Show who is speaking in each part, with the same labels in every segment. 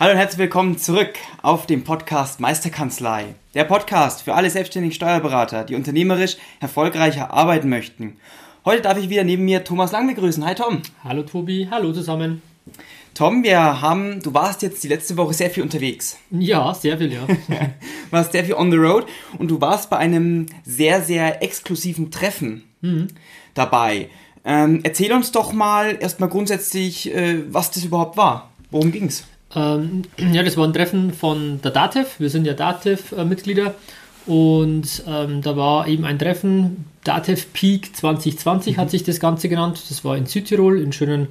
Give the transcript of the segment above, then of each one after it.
Speaker 1: Hallo und herzlich willkommen zurück auf dem Podcast Meisterkanzlei. Der Podcast für alle selbstständigen Steuerberater, die unternehmerisch erfolgreicher arbeiten möchten. Heute darf ich wieder neben mir Thomas Lang begrüßen. Hi Tom.
Speaker 2: Hallo Tobi, hallo zusammen.
Speaker 1: Tom, wir haben, du warst jetzt die letzte Woche sehr viel unterwegs.
Speaker 2: Ja, sehr viel, ja.
Speaker 1: warst sehr viel on the road und du warst bei einem sehr, sehr exklusiven Treffen mhm. dabei. Ähm, erzähl uns doch mal erstmal grundsätzlich, äh, was das überhaupt war. Worum ging's?
Speaker 2: Ähm, ja, das war ein Treffen von der DATEV. Wir sind ja DATEV-Mitglieder. Und ähm, da war eben ein Treffen, DATEV Peak 2020 mhm. hat sich das Ganze genannt. Das war in Südtirol, in schönen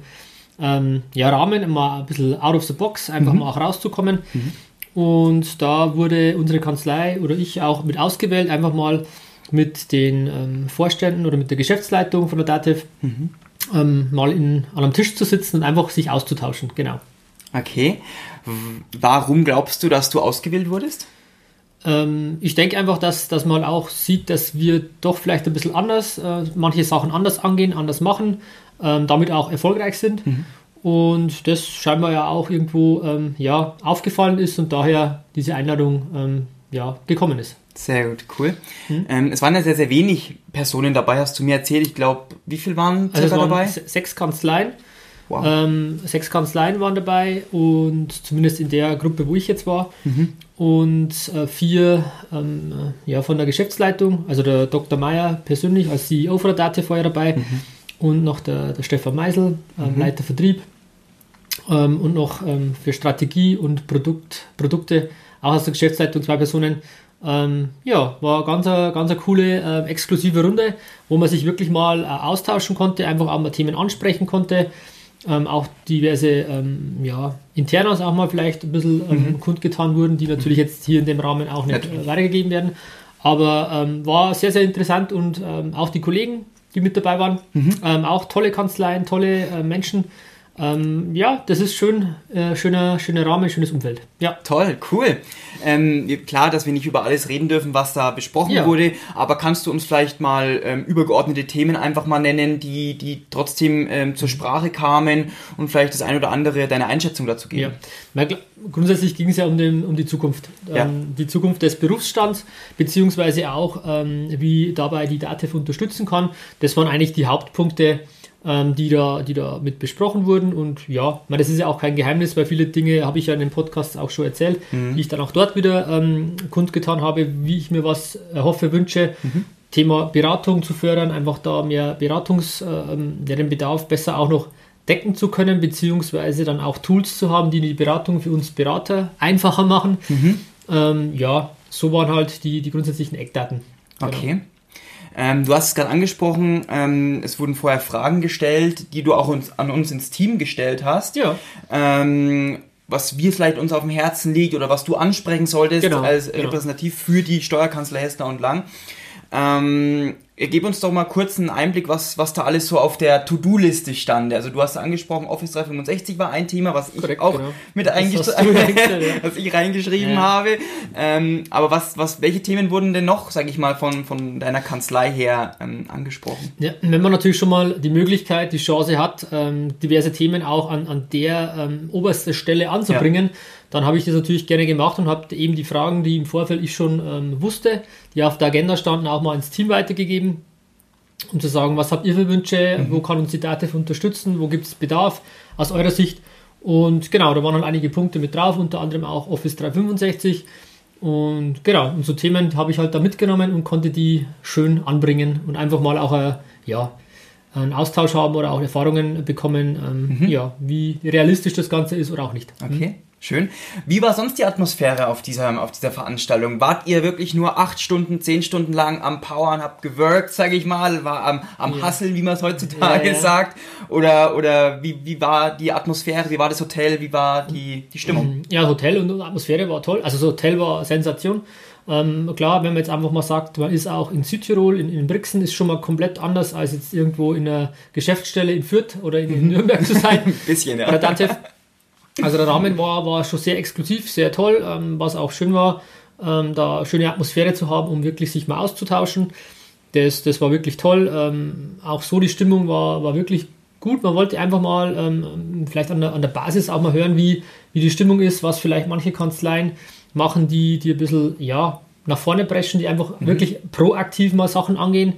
Speaker 2: ähm, ja, Rahmen, mal ein bisschen out of the box, einfach mhm. mal auch rauszukommen. Mhm. Und da wurde unsere Kanzlei oder ich auch mit ausgewählt, einfach mal mit den ähm, Vorständen oder mit der Geschäftsleitung von der DATEV mhm. ähm, mal in, an einem Tisch zu sitzen und einfach sich auszutauschen. Genau.
Speaker 1: Okay. Warum glaubst du, dass du ausgewählt wurdest?
Speaker 2: Ähm, ich denke einfach, dass, dass man auch sieht, dass wir doch vielleicht ein bisschen anders, äh, manche Sachen anders angehen, anders machen, ähm, damit auch erfolgreich sind. Mhm. Und das scheinbar ja auch irgendwo ähm, ja, aufgefallen ist und daher diese Einladung ähm, ja, gekommen ist.
Speaker 1: Sehr gut, cool. Mhm. Ähm, es waren ja sehr, sehr wenig Personen dabei, hast du mir erzählt. Ich glaube, wie viel waren
Speaker 2: also dabei? Sechs Kanzleien. Wow. Ähm, sechs Kanzleien waren dabei und zumindest in der Gruppe, wo ich jetzt war. Mhm. Und äh, vier ähm, äh, ja, von der Geschäftsleitung, also der Dr. Meyer persönlich als CEO von der Date vorher dabei mhm. und noch der, der Stefan Meisel, ähm, mhm. Leiter Vertrieb ähm, und noch ähm, für Strategie und Produkt, Produkte auch aus der Geschäftsleitung zwei Personen. Ähm, ja, war ganz eine, ganz eine coole, äh, exklusive Runde, wo man sich wirklich mal äh, austauschen konnte, einfach auch mal Themen ansprechen konnte ähm, auch diverse ähm, ja, Internas auch mal vielleicht ein bisschen ähm, mhm. kundgetan wurden, die natürlich jetzt hier in dem Rahmen auch nicht äh, weitergegeben werden. Aber ähm, war sehr, sehr interessant und ähm, auch die Kollegen, die mit dabei waren, mhm. Ähm, auch tolle Kanzleien, tolle äh, Menschen. Ähm, ja, das ist schön, äh, schöner, schöner Rahmen, schönes Umfeld. Ja.
Speaker 1: Toll, cool. Ähm, klar, dass wir nicht über alles reden dürfen, was da besprochen ja. wurde, aber kannst du uns vielleicht mal ähm, übergeordnete Themen einfach mal nennen, die, die trotzdem ähm, zur Sprache kamen und vielleicht das ein oder andere deine Einschätzung dazu geben?
Speaker 2: Ja. Grundsätzlich ging es ja um, den, um die Zukunft. Ja. Ähm, die Zukunft des Berufsstands, beziehungsweise auch, ähm, wie dabei die DATEV unterstützen kann. Das waren eigentlich die Hauptpunkte, ähm, die, da, die da mit besprochen wurden. Und ja, meine, das ist ja auch kein Geheimnis, weil viele Dinge habe ich ja in den Podcasts auch schon erzählt, mhm. die ich dann auch dort wieder ähm, kundgetan habe, wie ich mir was erhoffe, wünsche. Mhm. Thema Beratung zu fördern, einfach da mehr Beratungs, äh, ähm, den Bedarf besser auch noch decken zu können, beziehungsweise dann auch Tools zu haben, die die Beratung für uns Berater einfacher machen. Mhm. Ähm, ja, so waren halt die, die grundsätzlichen Eckdaten.
Speaker 1: Genau. Ähm, du hast es gerade angesprochen, ähm, es wurden vorher Fragen gestellt, die du auch uns, an uns ins Team gestellt hast. Ja. Ähm, was wir vielleicht uns auf dem Herzen liegt oder was du ansprechen solltest genau, als genau. repräsentativ für die Steuerkanzlei Hessner und Lang. Ähm, Gib uns doch mal kurz einen Einblick, was, was da alles so auf der To-Do-Liste stand. Also du hast angesprochen, Office 365 war ein Thema, was ich Korrekt, auch genau. mit eingeschrieben was ich reingeschrieben ja. habe. Ähm, aber was, was, welche Themen wurden denn noch, sage ich mal, von, von deiner Kanzlei her ähm, angesprochen?
Speaker 2: Ja, wenn man natürlich schon mal die Möglichkeit, die Chance hat, ähm, diverse Themen auch an, an der ähm, obersten Stelle anzubringen, ja dann habe ich das natürlich gerne gemacht und habe eben die Fragen, die im Vorfeld ich schon ähm, wusste, die auf der Agenda standen, auch mal ins Team weitergegeben, um zu sagen, was habt ihr für Wünsche, mhm. wo kann uns die DATEV unterstützen, wo gibt es Bedarf aus eurer Sicht. Und genau, da waren halt einige Punkte mit drauf, unter anderem auch Office 365. Und genau, und so Themen habe ich halt da mitgenommen und konnte die schön anbringen und einfach mal auch äh, ja, einen Austausch haben oder auch Erfahrungen bekommen, ähm, mhm. ja, wie realistisch das Ganze ist oder auch nicht.
Speaker 1: Okay. Schön. Wie war sonst die Atmosphäre auf dieser, auf dieser Veranstaltung? Wart ihr wirklich nur acht Stunden, zehn Stunden lang am Powern, habt gewirkt, sage ich mal, war am, am ja. Hustle, wie man es heutzutage ja, ja. sagt? Oder, oder wie, wie war die Atmosphäre, wie war das Hotel, wie war die, die Stimmung?
Speaker 2: Ja, Hotel und Atmosphäre war toll. Also das Hotel war Sensation. Ähm, klar, wenn man jetzt einfach mal sagt, man ist auch in Südtirol, in, in Brixen, ist schon mal komplett anders als jetzt irgendwo in einer Geschäftsstelle in Fürth oder in, in Nürnberg zu sein. Ein
Speaker 1: bisschen, ja.
Speaker 2: Also der Rahmen war, war schon sehr exklusiv, sehr toll, ähm, was auch schön war, ähm, da schöne Atmosphäre zu haben, um wirklich sich mal auszutauschen. Das, das war wirklich toll. Ähm, auch so die Stimmung war, war wirklich gut. Man wollte einfach mal ähm, vielleicht an der, an der Basis auch mal hören, wie, wie die Stimmung ist, was vielleicht manche Kanzleien machen, die, die ein bisschen ja, nach vorne preschen, die einfach mhm. wirklich proaktiv mal Sachen angehen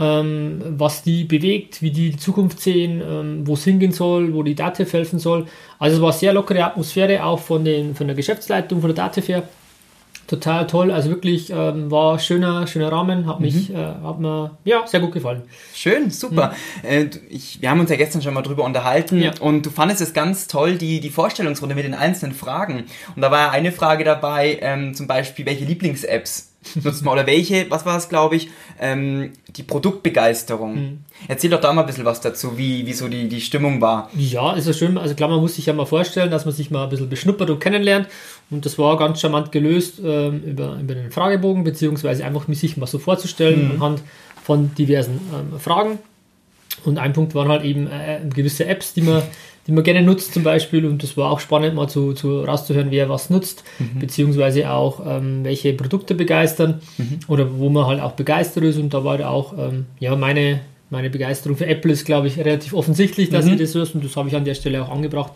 Speaker 2: ähm, was die bewegt, wie die die Zukunft sehen, ähm, wo es hingehen soll, wo die DATEV helfen soll. Also es war sehr lockere Atmosphäre auch von, den, von der Geschäftsleitung, von der DATEV her. Total toll, also wirklich ähm, war schöner, schöner Rahmen, hat mich, mhm. äh, hat mir ja sehr gut gefallen.
Speaker 1: Schön, super. Mhm. Äh, ich, wir haben uns ja gestern schon mal drüber unterhalten ja. und du fandest es ganz toll, die, die Vorstellungsrunde mit den einzelnen Fragen. Und da war ja eine Frage dabei, ähm, zum Beispiel, welche Lieblings-Apps nutzt man oder welche, was war es, glaube ich, ähm, die Produktbegeisterung. Mhm. Erzähl doch da mal ein bisschen was dazu, wie, wie so die, die Stimmung war.
Speaker 2: Ja, ist ja schön. Also klar, man muss sich ja mal vorstellen, dass man sich mal ein bisschen beschnuppert und kennenlernt. Und das war ganz charmant gelöst ähm, über, über den Fragebogen, beziehungsweise einfach sich mal so vorzustellen mhm. anhand von diversen ähm, Fragen. Und ein Punkt waren halt eben äh, gewisse Apps, die man die man gerne nutzt zum Beispiel. Und das war auch spannend, mal zu, zu rauszuhören, wer was nutzt, mhm. beziehungsweise auch ähm, welche Produkte begeistern mhm. oder wo man halt auch begeistert ist. Und da war da auch, ähm, ja, meine, meine Begeisterung für Apple ist, glaube ich, relativ offensichtlich, dass mhm. ich das ist. Und das habe ich an der Stelle auch angebracht,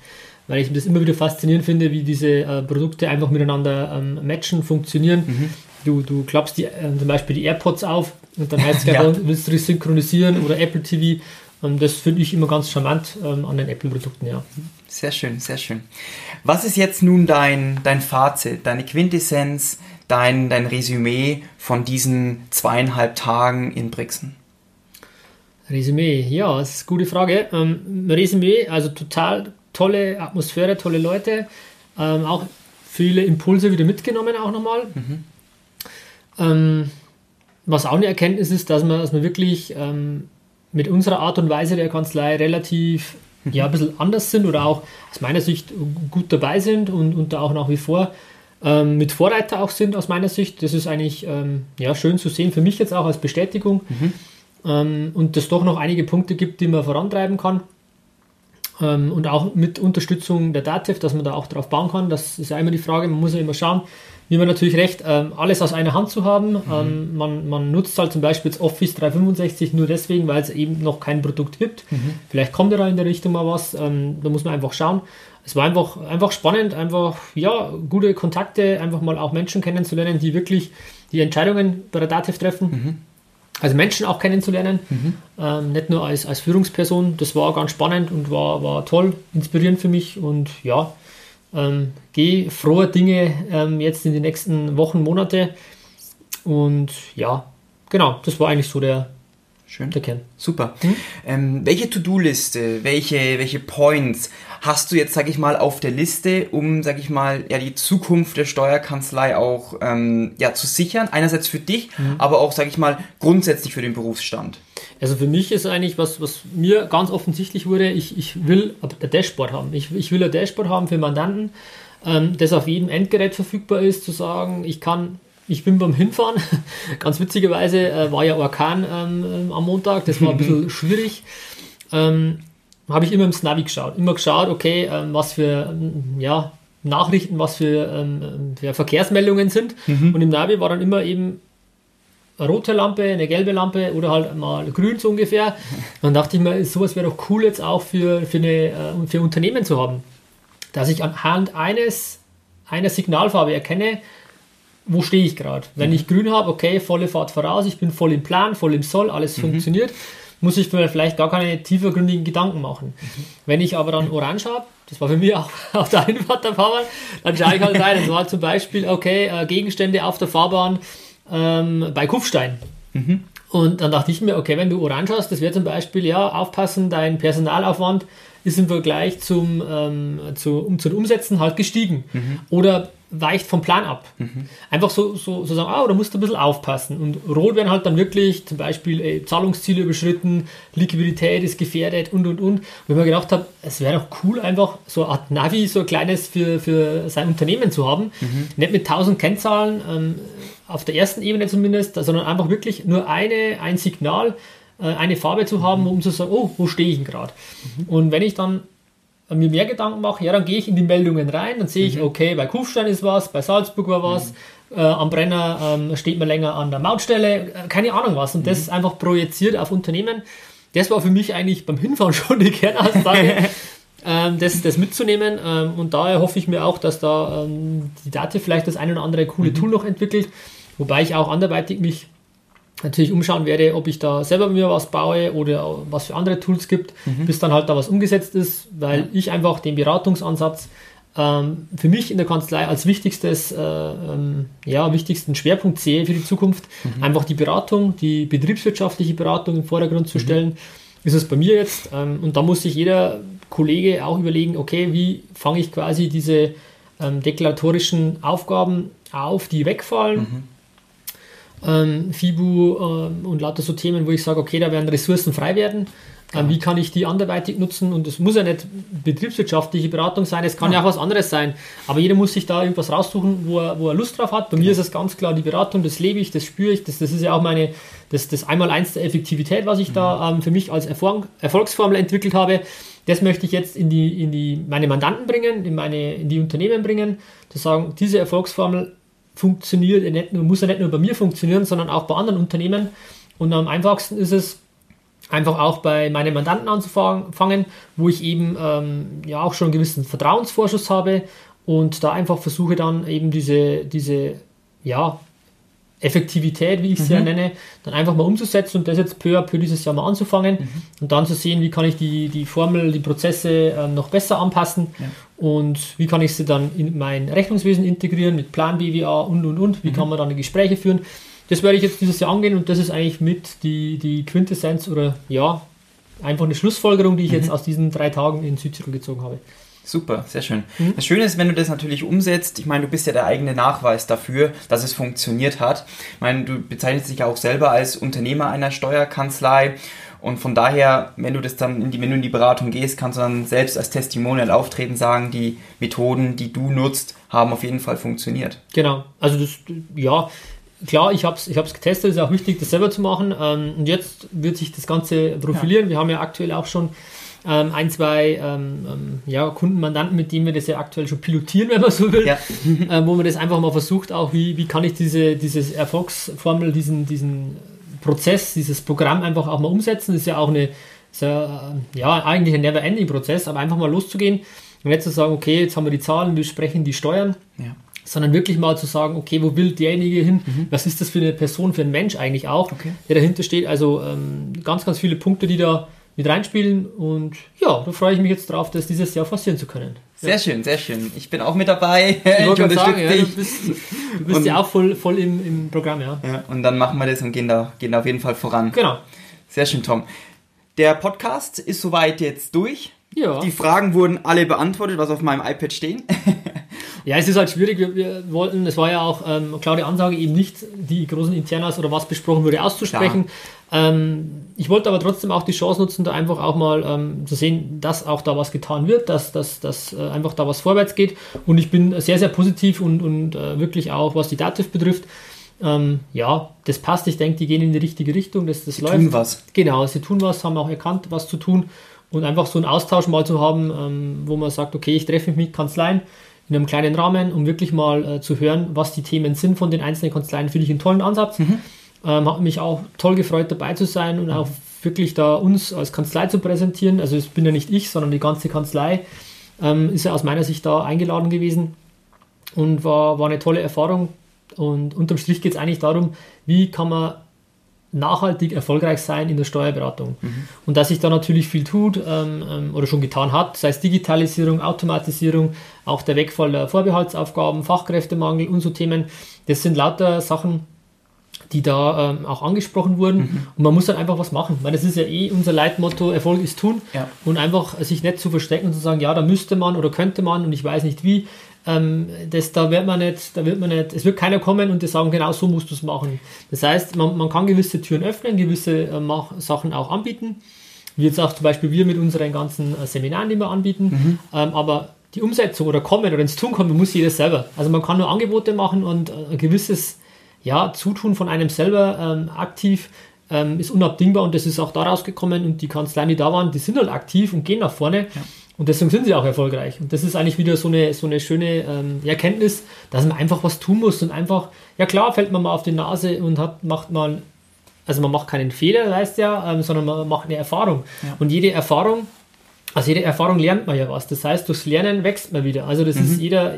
Speaker 2: weil ich das immer wieder faszinierend finde, wie diese äh, Produkte einfach miteinander ähm, matchen, funktionieren. Mhm. Du, du klappst die, äh, zum Beispiel die AirPods auf und dann heißt es ja. willst du die synchronisieren oder Apple TV das finde ich immer ganz charmant ähm, an den Apple-Produkten, ja.
Speaker 1: Sehr schön, sehr schön. Was ist jetzt nun dein, dein Fazit, deine Quintessenz, dein, dein Resümee von diesen zweieinhalb Tagen in Brixen?
Speaker 2: Resümee, ja, das ist eine gute Frage. Ähm, Resümee, also total tolle Atmosphäre, tolle Leute, ähm, auch viele Impulse wieder mitgenommen auch nochmal. Mhm. Ähm, was auch eine Erkenntnis ist, dass man, dass man wirklich ähm, mit unserer Art und Weise der Kanzlei relativ ja, ein bisschen anders sind oder auch aus meiner Sicht gut dabei sind und, und da auch nach wie vor ähm, mit Vorreiter auch sind aus meiner Sicht. Das ist eigentlich ähm, ja, schön zu sehen, für mich jetzt auch als Bestätigung. Mhm. Ähm, und es doch noch einige Punkte gibt, die man vorantreiben kann. Ähm, und auch mit Unterstützung der DATEV, dass man da auch drauf bauen kann. Das ist ja immer die Frage, man muss ja immer schauen, wie man natürlich recht, ähm, alles aus einer Hand zu haben. Mhm. Ähm, man, man nutzt halt zum Beispiel jetzt Office 365 nur deswegen, weil es eben noch kein Produkt gibt. Mhm. Vielleicht kommt da in der Richtung mal was. Ähm, da muss man einfach schauen. Es war einfach, einfach spannend, einfach ja, gute Kontakte, einfach mal auch Menschen kennenzulernen, die wirklich die Entscheidungen bei der DATEV treffen. Mhm. Also Menschen auch kennenzulernen, mhm. ähm, nicht nur als, als Führungsperson. Das war ganz spannend und war, war toll, inspirierend für mich und ja, ähm, geh frohe Dinge ähm, jetzt in die nächsten Wochen, Monate. Und ja, genau, das war eigentlich so der,
Speaker 1: Schön. Der Kern. Super. Mhm. Ähm, welche To-Do-Liste, welche, welche Points hast du jetzt, sag ich mal, auf der Liste, um, sag ich mal, ja, die Zukunft der Steuerkanzlei auch ähm, ja, zu sichern? Einerseits für dich, mhm. aber auch, sag ich mal, grundsätzlich für den Berufsstand.
Speaker 2: Also für mich ist eigentlich, was, was mir ganz offensichtlich wurde, ich, ich will ein Dashboard haben. Ich, ich will ein Dashboard haben für Mandanten, ähm, das auf jedem Endgerät verfügbar ist, zu sagen, ich kann ich bin beim Hinfahren, ganz witzigerweise äh, war ja Orkan ähm, am Montag, das war ein bisschen schwierig. Ähm, habe ich immer im Navi geschaut, immer geschaut, okay, ähm, was für ähm, ja, Nachrichten, was für, ähm, für Verkehrsmeldungen sind. Mhm. Und im Navi war dann immer eben eine rote Lampe, eine gelbe Lampe oder halt mal grün so ungefähr. Dann dachte ich mir, sowas wäre doch cool jetzt auch für, für, eine, für Unternehmen zu haben. Dass ich anhand eines, einer Signalfarbe erkenne, wo stehe ich gerade. Wenn mhm. ich grün habe, okay, volle Fahrt voraus, ich bin voll im Plan, voll im Soll, alles mhm. funktioniert, muss ich mir vielleicht gar keine tiefergründigen Gedanken machen. Mhm. Wenn ich aber dann orange habe, das war für mich auch auf der Einfahrt der Fahrbahn, dann schaue ich halt rein. Das war zum Beispiel, okay, äh, Gegenstände auf der Fahrbahn ähm, bei Kufstein. Mhm. Und dann dachte ich mir, okay, wenn du orange hast, das wäre zum Beispiel, ja, aufpassen, dein Personalaufwand ist im Vergleich zum, ähm, zu, um, zu den Umsätzen halt gestiegen. Mhm. Oder weicht vom Plan ab. Mhm. Einfach so, so, so sagen, ah, da musst du ein bisschen aufpassen. Und rot werden halt dann wirklich zum Beispiel ey, Zahlungsziele überschritten, Liquidität ist gefährdet und und und. Und wenn man gedacht habe, es wäre doch cool, einfach so eine Art Navi, so ein kleines für, für sein Unternehmen zu haben. Mhm. Nicht mit tausend Kennzahlen, ähm, auf der ersten Ebene zumindest, sondern einfach wirklich nur eine, ein Signal, äh, eine Farbe zu haben, um zu sagen, oh, wo stehe ich denn gerade? Mhm. Und wenn ich dann mir mehr Gedanken mache, ja, dann gehe ich in die Meldungen rein, dann sehe ich, mhm. okay, bei Kufstein ist was, bei Salzburg war was, mhm. äh, am Brenner ähm, steht man länger an der Mautstelle, äh, keine Ahnung was. Und mhm. das einfach projiziert auf Unternehmen. Das war für mich eigentlich beim Hinfahren schon die Kernaussage, ähm, das, das mitzunehmen. Ähm, und daher hoffe ich mir auch, dass da ähm, die Date vielleicht das ein oder andere coole mhm. Tool noch entwickelt, wobei ich auch anderweitig mich natürlich umschauen werde, ob ich da selber mir was baue oder was für andere Tools gibt, mhm. bis dann halt da was umgesetzt ist, weil ja. ich einfach den Beratungsansatz ähm, für mich in der Kanzlei als wichtigstes, äh, ähm, ja, wichtigsten Schwerpunkt sehe für die Zukunft. Mhm. Einfach die Beratung, die betriebswirtschaftliche Beratung im Vordergrund zu mhm. stellen. Ist es bei mir jetzt. Ähm, und da muss sich jeder Kollege auch überlegen, okay, wie fange ich quasi diese ähm, deklaratorischen Aufgaben auf, die wegfallen mhm ähm, FIBU ähm, und lauter so Themen, wo ich sage, okay, da werden Ressourcen frei werden. Ähm, wie kann ich die anderweitig nutzen? Und es muss ja nicht betriebswirtschaftliche Beratung sein, es kann ja. ja. auch was anderes sein. Aber jeder muss sich da irgendwas raussuchen, wo er, wo er Lust drauf hat. Bei genau. mir ist es ganz klar die Beratung, das lebe ich, das spüre ich, das, das ist ja auch meine, das, das Einmaleins der Effektivität, was ich mhm. da ähm, für mich als Erfolg, Erfolgsformel entwickelt habe. Das möchte ich jetzt in die, in die meine Mandanten bringen, in meine, in die Unternehmen bringen, zu sagen, diese Erfolgsformel funktioniert nicht muss ja nicht nur bei mir funktionieren, sondern auch bei anderen Unternehmen. Und am einfachsten ist es, einfach auch bei meinen Mandanten anzufangen, wo ich eben ähm, ja auch schon einen gewissen Vertrauensvorschuss habe und da einfach versuche dann eben diese, diese ja, Effektivität, wie ich es mhm. ja nenne, dann einfach mal umzusetzen und das jetzt peu à peu dieses Jahr mal anzufangen mhm. und dann zu sehen, wie kann ich die, die Formel, die Prozesse äh, noch besser anpassen ja. und wie kann ich sie dann in mein Rechnungswesen integrieren mit Plan BWA und und und, wie mhm. kann man dann die Gespräche führen. Das werde ich jetzt dieses Jahr angehen und das ist eigentlich mit die, die Quintessenz oder ja, einfach eine Schlussfolgerung, die ich jetzt mhm. aus diesen drei Tagen in Südtirol gezogen habe.
Speaker 1: Super, sehr schön. Mhm. Das Schöne ist, wenn du das natürlich umsetzt, ich meine, du bist ja der eigene Nachweis dafür, dass es funktioniert hat. Ich meine, du bezeichnest dich ja auch selber als Unternehmer einer Steuerkanzlei und von daher, wenn du das dann in die, wenn du in die Beratung gehst, kannst du dann selbst als Testimonial auftreten, sagen, die Methoden, die du nutzt, haben auf jeden Fall funktioniert.
Speaker 2: Genau. Also das, ja, klar, ich habe es ich getestet, es ist auch wichtig, das selber zu machen. Ähm, und jetzt wird sich das Ganze profilieren. Ja. Wir haben ja aktuell auch schon ähm, ein, zwei ähm, ähm, ja, Kundenmandanten, mit denen wir das ja aktuell schon pilotieren, wenn man so will, ja. äh, wo man das einfach mal versucht, auch wie, wie kann ich diese dieses Erfolgsformel, diesen, diesen Prozess, dieses Programm einfach auch mal umsetzen. Das ist ja auch eine, ja, äh, ja, eigentlich ein Never-Ending-Prozess, aber einfach mal loszugehen und jetzt zu sagen, okay, jetzt haben wir die Zahlen, wir sprechen die Steuern. Ja sondern wirklich mal zu sagen, okay, wo will derjenige hin? Mhm. Was ist das für eine Person, für ein Mensch eigentlich auch, okay. der dahinter steht? Also ähm, ganz, ganz viele Punkte, die da mit reinspielen und ja, da freue ich mich jetzt drauf, das dieses Jahr forcieren zu können.
Speaker 1: Sehr ja. schön, sehr schön. Ich bin auch mit dabei. Ich,
Speaker 2: ich unterstütze sagen, dich. Ja, du bist, du bist ja auch voll, voll im, im Programm, ja.
Speaker 1: ja. Und dann machen wir das und gehen da, gehen da auf jeden Fall voran.
Speaker 2: Genau.
Speaker 1: Sehr schön, Tom. Der Podcast ist soweit jetzt durch. Ja. Die Fragen wurden alle beantwortet, was auf meinem iPad stehen.
Speaker 2: Ja, es ist halt schwierig. Wir, wir wollten, es war ja auch ähm, klare Ansage, eben nicht die großen Internas oder was besprochen wurde auszusprechen. Ähm, ich wollte aber trotzdem auch die Chance nutzen, da einfach auch mal ähm, zu sehen, dass auch da was getan wird, dass, dass, dass äh, einfach da was vorwärts geht. Und ich bin sehr, sehr positiv und, und äh, wirklich auch, was die Dativ betrifft. Ähm, ja, das passt. Ich denke, die gehen in die richtige Richtung. Das, das
Speaker 1: sie läuft. tun was.
Speaker 2: Genau, sie tun was, haben auch erkannt, was zu tun. Und einfach so einen Austausch mal zu haben, ähm, wo man sagt, okay, ich treffe mich mit Kanzleien in einem kleinen Rahmen, um wirklich mal äh, zu hören, was die Themen sind von den einzelnen Kanzleien, finde ich einen tollen Ansatz. Mhm. Ähm, hat mich auch toll gefreut, dabei zu sein und auch wirklich da uns als Kanzlei zu präsentieren. Also es bin ja nicht ich, sondern die ganze Kanzlei ähm, ist ja aus meiner Sicht da eingeladen gewesen und war, war eine tolle Erfahrung. Und unterm Strich geht es eigentlich darum, wie kann man nachhaltig erfolgreich sein in der Steuerberatung. Mhm. Und dass sich da natürlich viel tut ähm, ähm, oder schon getan hat, sei es Digitalisierung, Automatisierung, auch der Wegfall der Vorbehaltsaufgaben, Fachkräftemangel und so Themen, das sind lauter Sachen, die da ähm, auch angesprochen wurden. Mhm. Und man muss dann einfach was machen. Weil das ist ja eh unser Leitmotto, Erfolg ist tun. Ja. Und einfach sich nicht zu verstecken und zu sagen, ja, da müsste man oder könnte man und ich weiß nicht wie. Ähm, das, da wird man nicht, da wird man nicht, es wird keiner kommen und dir sagen, genau so musst du es machen. Das heißt, man, man kann gewisse Türen öffnen, gewisse äh, Sachen auch anbieten. Wie jetzt auch zum Beispiel wir mit unseren ganzen äh, Seminaren, die wir anbieten. Mhm. Ähm, aber die Umsetzung oder kommen oder ins Tun kommen, muss jeder selber. Also man kann nur Angebote machen und äh, ein gewisses ja, Zutun von einem selber ähm, aktiv ähm, ist unabdingbar und das ist auch daraus gekommen und die Kanzleien, die da waren, die sind halt aktiv und gehen nach vorne. Ja. Und deswegen sind sie auch erfolgreich. Und das ist eigentlich wieder so eine, so eine schöne ähm, Erkenntnis, dass man einfach was tun muss und einfach, ja klar, fällt man mal auf die Nase und hat, macht mal, also man macht keinen Fehler, weißt ja, ähm, sondern man macht eine Erfahrung. Ja. Und jede Erfahrung, also jede Erfahrung lernt man ja was. Das heißt, durchs Lernen wächst man wieder. Also das mhm. ist jeder,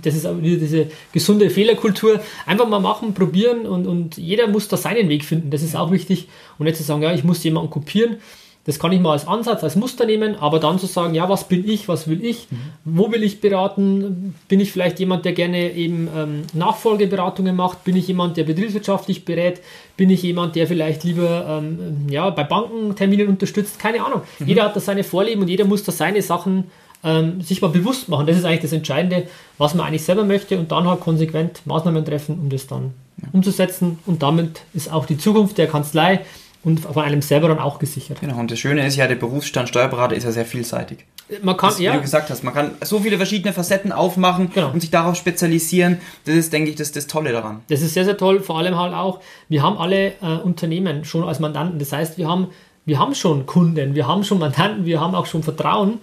Speaker 2: das ist wieder diese gesunde Fehlerkultur. Einfach mal machen, probieren und, und jeder muss da seinen Weg finden. Das ist auch wichtig. Und nicht zu sagen, ja, ich muss jemanden kopieren, das kann ich mal als Ansatz, als Muster nehmen, aber dann zu sagen, ja, was bin ich, was will ich, mhm. wo will ich beraten, bin ich vielleicht jemand, der gerne eben ähm, Nachfolgeberatungen macht, bin ich jemand, der betriebswirtschaftlich berät, bin ich jemand, der vielleicht lieber ähm, ja, bei Bankenterminen unterstützt, keine Ahnung. Mhm. Jeder hat da seine Vorlieben und jeder muss da seine Sachen ähm, sich mal bewusst machen. Das ist eigentlich das Entscheidende, was man eigentlich selber möchte und dann halt konsequent Maßnahmen treffen, um das dann ja. umzusetzen und damit ist auch die Zukunft der Kanzlei und von einem selber dann auch gesichert.
Speaker 1: Genau, und das Schöne ist ja, der Berufsstand Steuerberater ist ja sehr vielseitig.
Speaker 2: Man kann, das,
Speaker 1: wie ja. du gesagt hast, man kann so viele verschiedene Facetten aufmachen genau. und sich darauf spezialisieren. Das ist, denke ich, das, das Tolle daran.
Speaker 2: Das ist sehr, sehr toll. Vor allem halt auch, wir haben alle äh, Unternehmen schon als Mandanten. Das heißt, wir haben, wir haben schon Kunden, wir haben schon Mandanten, wir haben auch schon Vertrauen,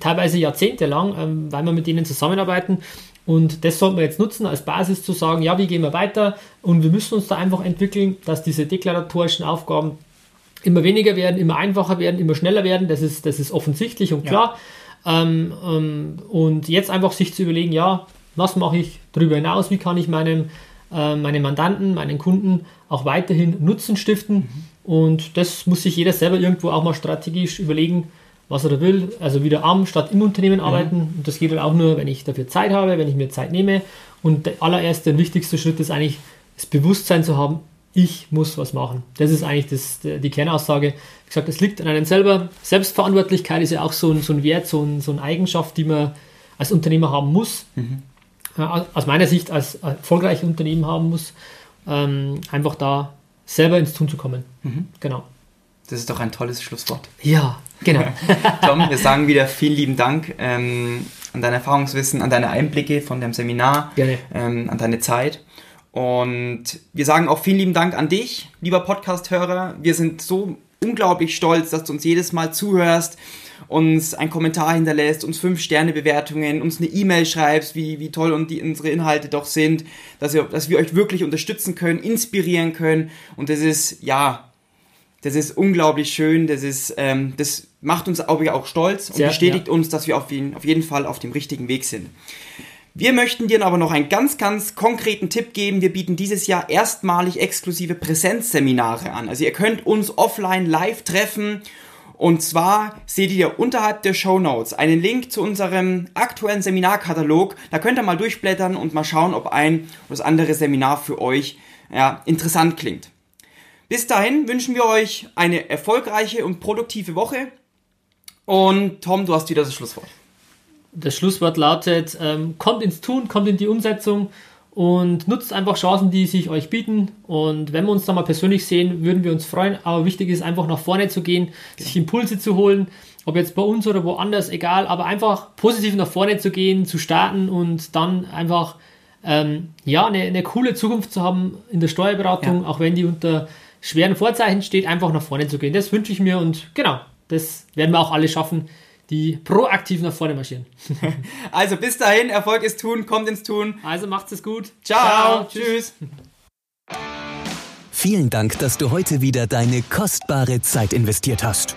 Speaker 2: teilweise jahrzehntelang, ähm, weil wir mit denen zusammenarbeiten. Und das sollten wir jetzt nutzen als Basis zu sagen, ja, wie gehen wir weiter? Und wir müssen uns da einfach entwickeln, dass diese deklaratorischen Aufgaben immer weniger werden, immer einfacher werden, immer schneller werden. Das ist, das ist offensichtlich und klar. Ja. Ähm, ähm, und jetzt einfach sich zu überlegen, ja, was mache ich darüber hinaus? Wie kann ich meinem, äh, meinen Mandanten, meinen Kunden auch weiterhin Nutzen stiften? Mhm. Und das muss sich jeder selber irgendwo auch mal strategisch überlegen, was er da will. Also wieder am statt im Unternehmen mhm. arbeiten. Mhm. Und das geht halt auch nur, wenn ich dafür Zeit habe, wenn ich mir Zeit nehme. Und der allererste und wichtigste Schritt ist eigentlich, das Bewusstsein zu haben, ich muss was machen. Das ist eigentlich das, die Kernaussage. Wie gesagt, es liegt an einem selber. Selbstverantwortlichkeit ist ja auch so ein, so ein Wert, so, ein, so eine Eigenschaft, die man als Unternehmer haben muss. Mhm. Aus meiner Sicht als erfolgreiche Unternehmen haben muss. Ähm, einfach da selber ins Tun zu kommen. Mhm. Genau.
Speaker 1: Das ist doch ein tolles Schlusswort.
Speaker 2: Ja, genau.
Speaker 1: Tom, wir sagen wieder vielen lieben Dank ähm, an dein Erfahrungswissen, an deine Einblicke von dem Seminar, ähm, an deine Zeit. Und wir sagen auch vielen lieben Dank an dich, lieber Podcast-Hörer. Wir sind so unglaublich stolz, dass du uns jedes Mal zuhörst, uns einen Kommentar hinterlässt, uns fünf Sterne Bewertungen, uns eine E-Mail schreibst, wie, wie toll und die, unsere Inhalte doch sind, dass wir, dass wir euch wirklich unterstützen können, inspirieren können. Und das ist, ja, das ist unglaublich schön. Das ist, ähm, das macht uns auch stolz und Sehr, bestätigt ja. uns, dass wir auf jeden, auf jeden Fall auf dem richtigen Weg sind. Wir möchten dir aber noch einen ganz, ganz konkreten Tipp geben. Wir bieten dieses Jahr erstmalig exklusive Präsenzseminare an. Also ihr könnt uns offline live treffen. Und zwar seht ihr unterhalb der Show Notes einen Link zu unserem aktuellen Seminarkatalog. Da könnt ihr mal durchblättern und mal schauen, ob ein oder das andere Seminar für euch ja, interessant klingt. Bis dahin wünschen wir euch eine erfolgreiche und produktive Woche. Und Tom, du hast wieder das Schlusswort
Speaker 2: das Schlusswort lautet, ähm, kommt ins Tun, kommt in die Umsetzung und nutzt einfach Chancen, die sich euch bieten. Und wenn wir uns da mal persönlich sehen, würden wir uns freuen. Aber wichtig ist einfach nach vorne zu gehen, sich Impulse zu holen, ob jetzt bei uns oder woanders, egal, aber einfach positiv nach vorne zu gehen, zu starten und dann einfach ähm, ja, eine, eine coole Zukunft zu haben in der Steuerberatung, ja. auch wenn die unter schweren Vorzeichen steht, einfach nach vorne zu gehen. Das wünsche ich mir und genau, das werden wir auch alle schaffen die proaktiv nach vorne marschieren.
Speaker 1: also bis dahin, Erfolg ist tun, kommt ins Tun.
Speaker 2: Also macht's es gut.
Speaker 1: Ciao, Ciao tschüss.
Speaker 3: Vielen Dank, dass du heute wieder deine kostbare Zeit investiert hast.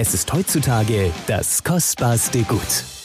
Speaker 3: Es ist heutzutage das kostbarste Gut.